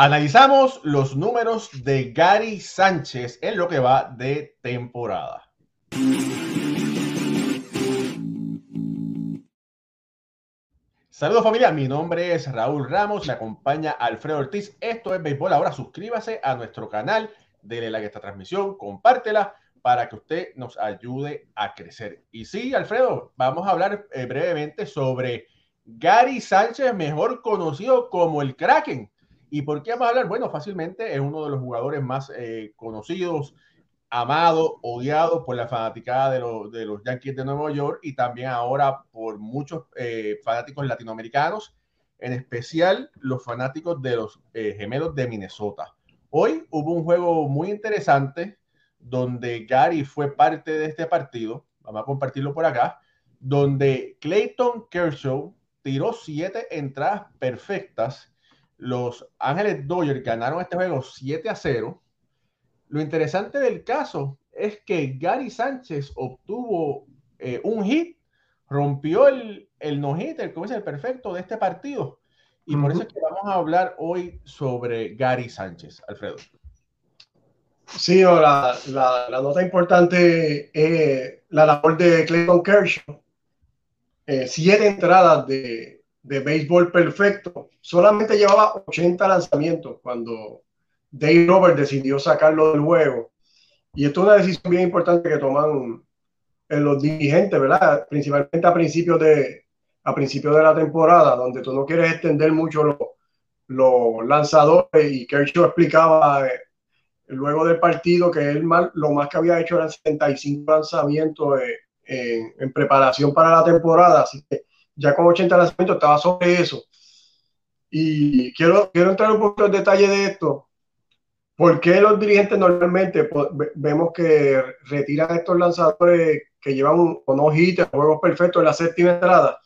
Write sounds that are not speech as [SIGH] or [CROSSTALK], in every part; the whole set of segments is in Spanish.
Analizamos los números de Gary Sánchez en lo que va de temporada. Saludos familia, mi nombre es Raúl Ramos, me acompaña Alfredo Ortiz. Esto es Béisbol. Ahora suscríbase a nuestro canal, dele like a esta transmisión, compártela para que usted nos ayude a crecer. Y sí, Alfredo, vamos a hablar eh, brevemente sobre Gary Sánchez, mejor conocido como el Kraken. ¿Y por qué vamos a hablar? Bueno, fácilmente es uno de los jugadores más eh, conocidos, amado, odiado por la fanaticada de, de, los Yankees de Nueva York y también ahora por muchos eh, fanáticos latinoamericanos, en especial los fanáticos de los eh, gemelos de Minnesota. Hoy hubo un juego muy interesante donde Gary fue parte de este partido, vamos a compartirlo por acá, donde Clayton Kershaw tiró siete entradas perfectas. Los Ángeles Dodgers ganaron este juego 7 a 0 lo interesante del caso es que Gary Sánchez obtuvo eh, un hit, rompió el, el no-hitter, como es el perfecto de este partido. Y por eso es que vamos a hablar hoy sobre Gary Sánchez, Alfredo. Sí, la, la, nota importante es la labor de Clayton Kershaw. Eh, siete entradas de, de béisbol perfecto. Solamente llevaba 80 lanzamientos cuando Dave Robert decidió sacarlo del juego. Y esto es una decisión bien importante que toman en los dirigentes, ¿verdad? Principalmente a principios de, a principios de la temporada, donde tú no quieres extender mucho los, los lanzadores. Y Kershaw explicaba eh, luego del partido que él mal, lo más que había hecho eran 75 lanzamientos eh, en, preparación para la temporada. Así que ya con 80 lanzamientos estaba sobre eso. Y quiero, quiero entrar un poquito en detalle de esto, ¿Por qué los dirigentes normalmente vemos que retiran estos lanzadores que llevan un, no hit, juegos perfectos en la séptima entrada?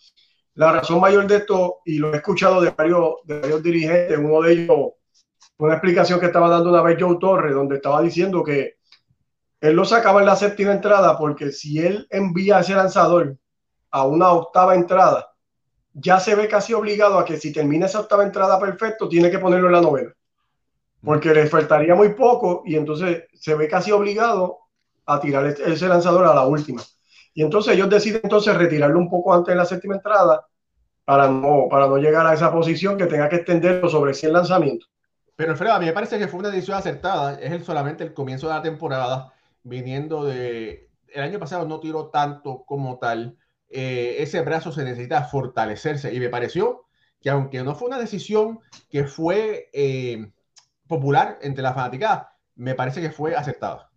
La razón mayor de esto, y lo he escuchado de varios, de varios dirigentes, uno de ellos, una explicación que estaba dando una vez Joe Torres, donde estaba diciendo que él lo sacaba en la séptima entrada porque si él envía a ese lanzador a una octava entrada, ya se ve casi obligado a que si termina esa octava entrada perfecto, tiene que ponerlo en la novena porque le faltaría muy poco y entonces se ve casi obligado a tirar ese lanzador a la última. Y entonces ellos deciden entonces retirarlo un poco antes de la séptima entrada para no, para no llegar a esa posición que tenga que extenderlo sobre 100 lanzamientos. Pero Alfredo, a mí me parece que fue una decisión acertada. Es el, solamente el comienzo de la temporada, viniendo de... El año pasado no tiró tanto como tal. Eh, ese brazo se necesita fortalecerse y me pareció que aunque no fue una decisión que fue... Eh, popular entre la fanaticada, me parece que fue aceptada.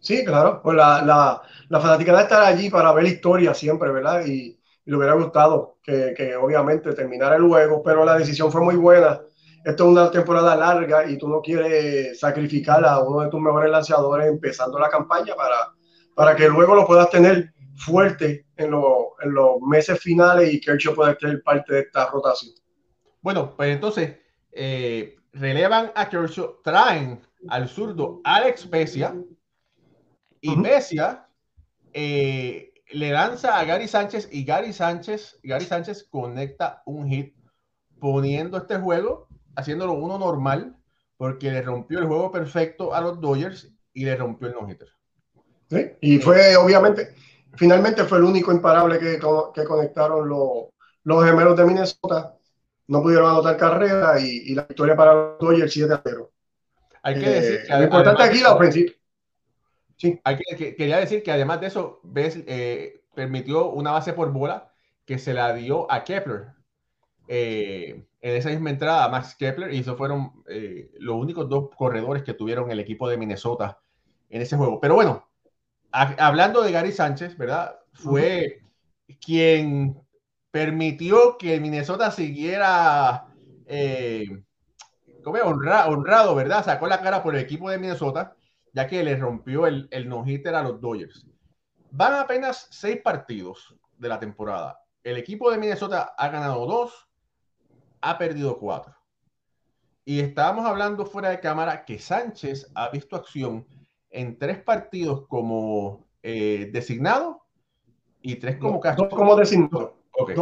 Sí, claro, pues la, la, la fanaticada allí para ver la historia siempre, ¿verdad? Y, le hubiera gustado que, que, obviamente terminara el juego, pero la decisión fue muy buena. Esto es una temporada larga y tú no quieres sacrificar a uno de tus mejores lanzadores empezando la campaña para, para que luego lo puedas tener fuerte en, en los meses finales y Kershaw pueda ser parte de esta rotación. Bueno, pues entonces, eh, relevan a Kershaw, traen al zurdo Alex Pesia y Pesia eh, le lanza a Gary Sánchez y Gary Sánchez, Gary Sánchez conecta un hit poniendo este juego, haciéndolo uno normal, porque le rompió el juego perfecto a los Dodgers y le rompió el no-hitter. Sí, y fue obviamente, finalmente fue el único imparable que, que conectaron los, los gemelos de Minnesota no pudieron anotar carrera y, la victoria para los Dodgers 7 a 0. Hay que decir que lo importante aquí la ofensiva. Sí. Hay que, quería decir que además de eso, ves, eh, permitió una base por bola que se la dio a Kepler. Eh, en esa misma entrada, Max Kepler, y esos fueron eh, los únicos dos corredores que tuvieron el equipo de Minnesota en ese juego. Pero bueno, hablando de Gary Sánchez, ¿verdad? Fue quien permitió que Minnesota siguiera eh, honrado, ¿verdad? Sacó la cara por el equipo de Minnesota, ya que le rompió el, el no-hitter a los Dodgers. Van apenas seis partidos de la temporada. El equipo de Minnesota ha ganado dos, ha perdido cuatro. Y estábamos hablando fuera de cámara que Sánchez ha visto acción en tres partidos como eh, designado y tres como como designado. Okay.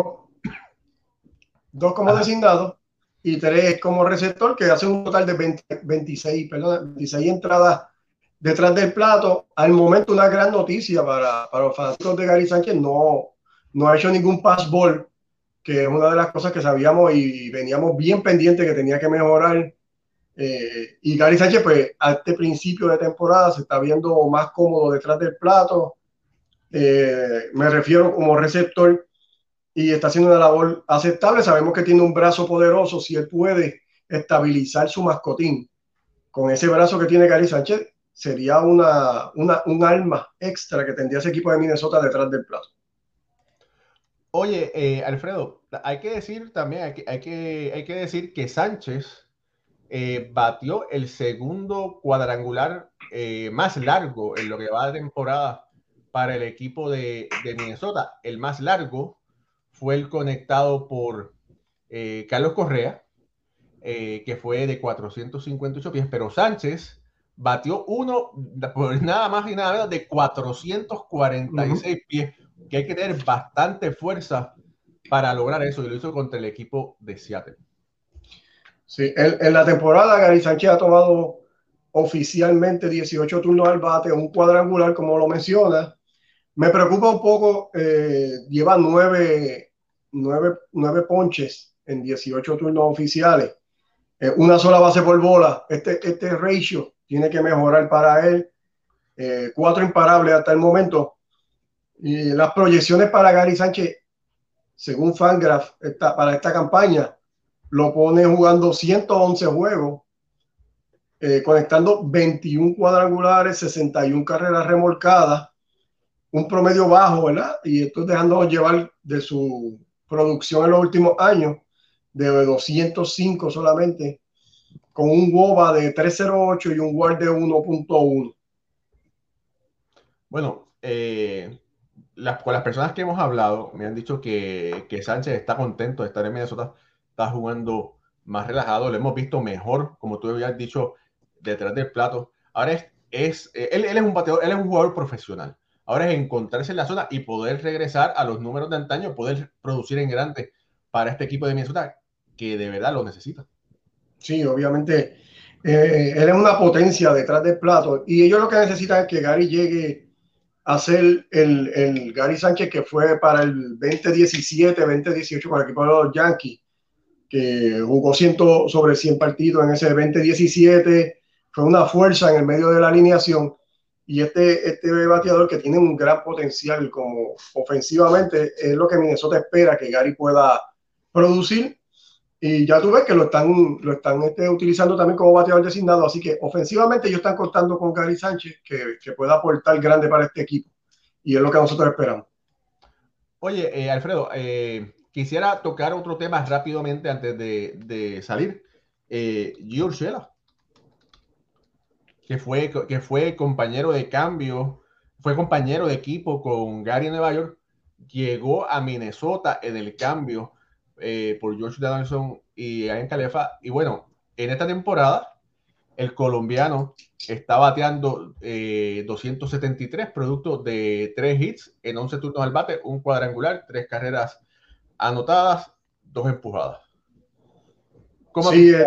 Dos, como designado y 3 como receptor, que hace un total de 26, perdón, 26 entradas detrás del plato. Al momento, una gran noticia para, para los fanáticos de Gary Sánchez, no, no ha hecho ningún pass ball, que es una de las cosas que sabíamos y veníamos bien pendientes que tenía que mejorar. Eh, y Gary Sánchez, pues, a este principio de temporada se está viendo más cómodo detrás del plato. Eh, me refiero como receptor y está haciendo una labor aceptable. Sabemos que tiene un brazo poderoso. Si él puede estabilizar su mascotín con ese brazo que tiene Gary Sánchez, sería una, un arma extra que tendría ese equipo de Minnesota detrás del plato. Oye, eh, Alfredo, hay que decir también, que, hay que, hay que decir que Sánchez eh, batió el segundo cuadrangular eh, más largo en lo que va de temporada para el equipo de, de Minnesota. El más largo fue el conectado por eh, Carlos Correa, que fue de 458 pies, pero Sánchez batió uno por nada más y nada menos de 446 pies, que hay que tener bastante fuerza para lograr eso, y lo hizo contra el equipo de Seattle. Sí, en, la temporada Gary Sánchez ha tomado oficialmente 18 turnos al bate, un cuadrangular, como lo menciona. Me preocupa un poco, eh, lleva nueve nueve, nueve ponches en 18 turnos oficiales, eh, una sola base por bola. Este, este ratio tiene que mejorar para él. Eh, cuatro imparables hasta el momento. Y las proyecciones para Gary Sánchez, según Fangraph, para esta campaña, lo pone jugando 111 juegos, eh, conectando 21 cuadrangulares, 61 carreras remolcadas, un promedio bajo, ¿verdad? Y esto dejando llevar de su producción en los últimos años de 205 solamente, con un WOBA de 308 y un WAR de 1.1. Bueno, eh, las, con las personas que hemos hablado me han dicho que, que, Sánchez está contento de estar en Minnesota, está jugando más relajado, lo hemos visto mejor, como tú habías dicho, detrás del plato. Ahora es, es él, él, es un bateador, él es un jugador profesional. Ahora es encontrarse en la zona y poder regresar a los números de antaño, poder producir en grande para este equipo de Minnesota que de verdad lo necesita. Sí, obviamente. Eh, él es una potencia detrás del plato y ellos lo que necesitan es que Gary llegue a ser el, el Gary Sánchez que fue para el 2017, 2018 con el equipo de los Yankees, que jugó 100 sobre 100 partidos en ese 2017, fue una fuerza en el medio de la alineación y este, este bateador que tiene un gran potencial como ofensivamente es lo que Minnesota espera que Gary pueda producir. Y ya tú ves que lo están, lo están este, utilizando también como bateador designado. Así que ofensivamente ellos están contando con Gary Sánchez que, que pueda aportar grande para este equipo. Y es lo que nosotros esperamos. Oye, eh, Alfredo, eh, quisiera tocar otro tema rápidamente antes de, salir. Eh, George que fue, que fue compañero de cambio, fue compañero de equipo con Gary en Nueva York, llegó a Minnesota en el cambio eh, por George Donaldson y en Calefa. Y bueno, en esta temporada, el colombiano está bateando eh, 273 productos de 3 hits en 11 turnos al bate, un cuadrangular, tres carreras anotadas, dos empujadas. ¿Cómo sí, eh,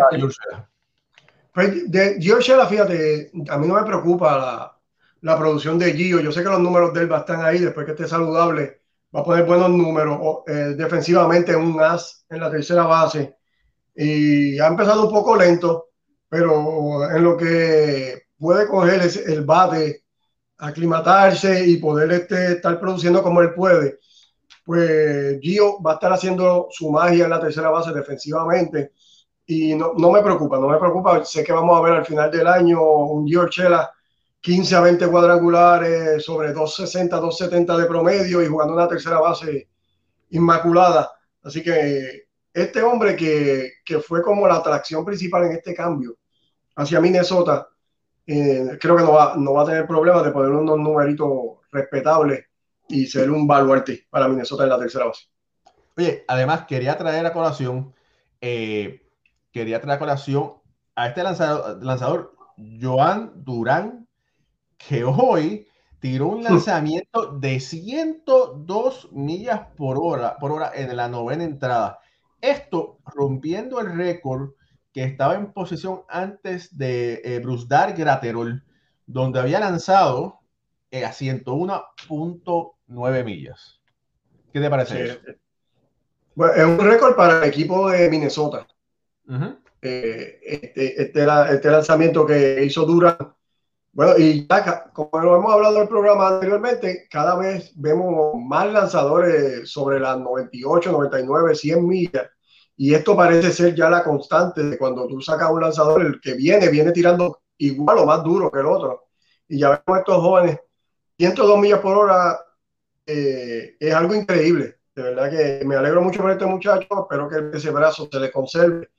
pues de Shella, fíjate, a mí no me preocupa la, la, producción de Gio. Yo sé que los números de él estar ahí después que esté saludable. Va a poner buenos números eh, defensivamente, un as en la tercera base. Y ha empezado un poco lento, pero en lo que puede coger es el bate, aclimatarse y poder este, estar produciendo como él puede, pues Gio va a estar haciendo su magia en la tercera base defensivamente y no, no, me preocupa, no me preocupa. Sé que vamos a ver al final del año un Giorgela 15 a 20 cuadrangulares sobre 260, 270 de promedio y jugando una tercera base inmaculada. Así que este hombre que, que fue como la atracción principal en este cambio hacia Minnesota, eh, creo que no va, no va a tener problemas de poner unos numeritos respetables y ser un baluarte para Minnesota en la tercera base. Oye, además quería traer a colación eh, quería traer a colación a este lanzador, lanzador Joan Durán, que hoy tiró un [LAUGHS] lanzamiento de 102 millas por hora, por hora en la novena entrada. Esto rompiendo el récord que estaba en posición antes de eh, Bruce Dar Graterol, donde había lanzado a 101.9 millas. ¿Qué te parece eso? Bueno, es un récord para el equipo de Minnesota. Eh, este, este, este, lanzamiento que hizo Durán. Bueno, y ya, como lo hemos hablado en el programa anteriormente, cada vez vemos más lanzadores sobre las 98, 99, 100 millas. Y esto parece ser ya la constante de cuando tú sacas un lanzador, el que viene, viene tirando igual o más duro que el otro. Y ya vemos estos jóvenes, 102 millas por hora eh, es algo increíble. De verdad que me alegro mucho por este muchacho. Espero que ese brazo se le conserve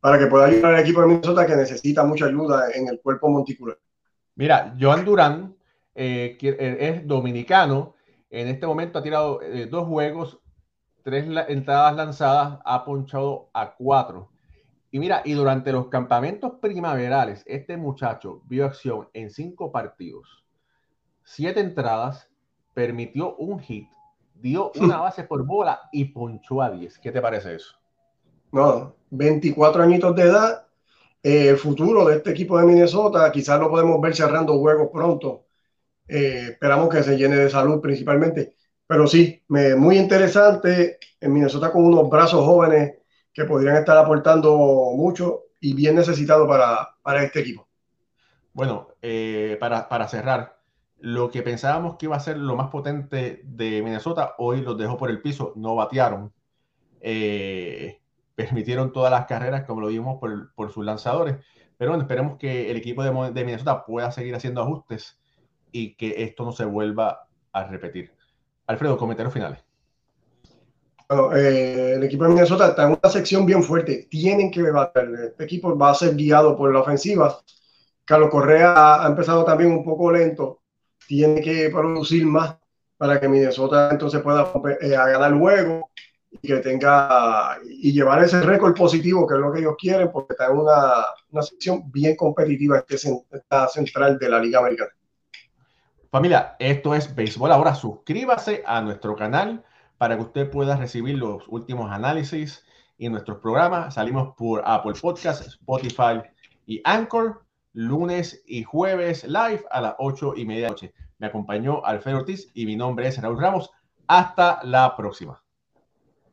para que pueda ayudar al equipo de Minnesota que necesita mucha ayuda en el cuerpo monticular. Mira, Joan Durán eh, eh, es dominicano. En este momento ha tirado dos juegos, tres entradas lanzadas, ha ponchado a cuatro. Y mira, y durante los campamentos primaverales, este muchacho vio acción en cinco partidos, siete entradas, permitió un hit, dio [LAUGHS] una base por bola y ponchó a 10. ¿Qué te parece eso? No, 24 añitos de edad, eh, el futuro de este equipo de Minnesota, quizás lo podemos ver cerrando juegos pronto. Eh, esperamos que se llene de salud principalmente. Pero sí, me, muy interesante en Minnesota con unos brazos jóvenes que podrían estar aportando mucho y bien necesitado para, para este equipo. Bueno, eh, para, para, cerrar, lo que pensábamos que iba a ser lo más potente de Minnesota, hoy los dejó por el piso, no batearon, eh, permitieron todas las carreras, como lo vimos por, por, sus lanzadores. Pero bueno, esperemos que el equipo de, Minnesota pueda seguir haciendo ajustes y que esto no se vuelva a repetir. Alfredo, comentarios finales. Eh, el equipo de Minnesota está en una sección bien fuerte. Tienen que bater. Este equipo va a ser guiado por la ofensiva. Carlos Correa ha empezado también un poco lento. Tiene que producir más para que Minnesota entonces pueda eh, ganar el juego y que tenga y llevar ese récord positivo que es lo que ellos quieren porque está en una, una sección bien competitiva este, esta central de la Liga Americana. Familia, esto es Béisbol Ahora. Suscríbase a nuestro canal para que usted pueda recibir los últimos análisis y nuestros programas. Salimos por Apple Podcasts, Spotify y Anchor, lunes y jueves live a las 8 y media de la noche. Me acompañó Alfredo Ortiz y mi nombre es Raúl Ramos. Hasta la próxima.